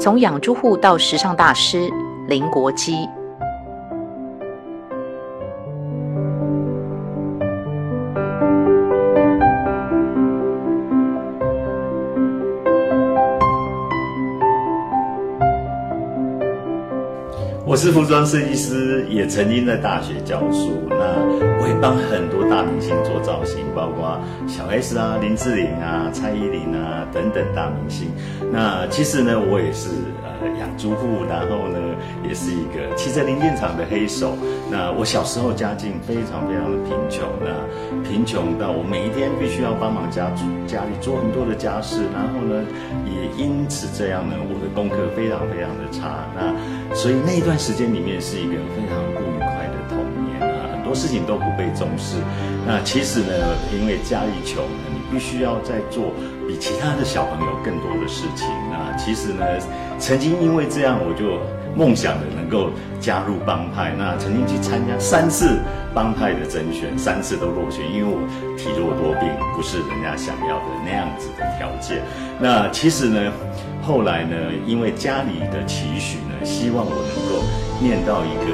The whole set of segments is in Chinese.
从养猪户到时尚大师林国基。我是服装设计师，也曾经在大学教书。那我也帮很多大明星做造型，包括小 S 啊、林志玲啊、蔡依林啊等等大明星。那其实呢，我也是呃养猪户，然后呢，也是一个汽车零件厂的黑手。那我小时候家境非常非常的贫穷，那贫穷到我每一天必须要帮忙家家里做很多的家事，然后呢，因此这样呢，我的功课非常非常的差。那所以那一段时间里面是一个非常不愉快的童年啊，很多事情都不被重视。那其实呢，因为家里穷，你必须要在做比其他的小朋友更多的事情。那其实呢，曾经因为这样，我就梦想着能够加入帮派。那曾经去参加三次帮派的甄选，三次都落选，因为我体弱多病，不是人家想要的那样子的条件。那其实呢，后来呢，因为家里的期许呢。希望我能够念到一个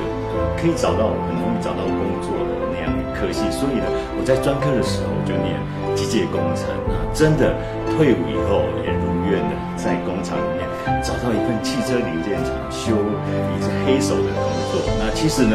可以找到很容易找到工作的那样的科系，所以呢，我在专科的时候就念机械工程啊，真的退伍以后也如愿的在工厂里面找到一份汽车零件厂修一只黑手的工作。那其实呢，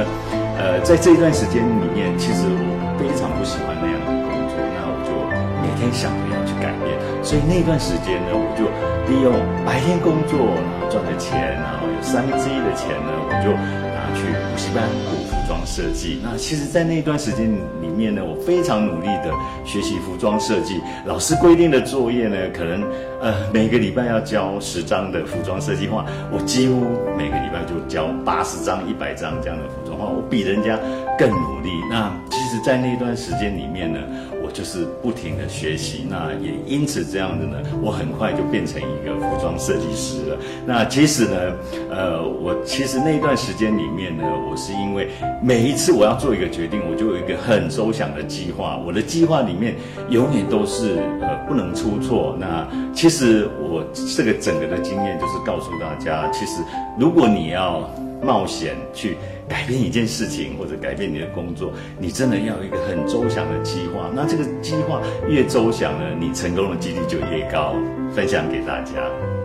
呃，在这一段时间里面，其实我非常不喜欢那样的工作，那我就每天想着要去改变，所以那段时间呢，我就利用白天工作然后赚的钱，然后有。三分之一的钱呢，我就拿去补习班补服装设计。那其实，在那段时间里面呢，我非常努力的学习服装设计。老师规定的作业呢，可能呃每个礼拜要交十张的服装设计画，我几乎每个礼拜就交八十张、一百张这样的服装画，我比人家更努力。那其实，在那段时间里面呢。就是不停的学习，那也因此这样子呢，我很快就变成一个服装设计师了。那其实呢，呃，我其实那段时间里面呢，我是因为每一次我要做一个决定，我就有一个很周详的计划。我的计划里面永远都是呃不能出错。那其实我这个整个的经验就是告诉大家，其实如果你要冒险去。改变一件事情或者改变你的工作，你真的要有一个很周详的计划。那这个计划越周详呢，你成功的几率就越高。分享给大家。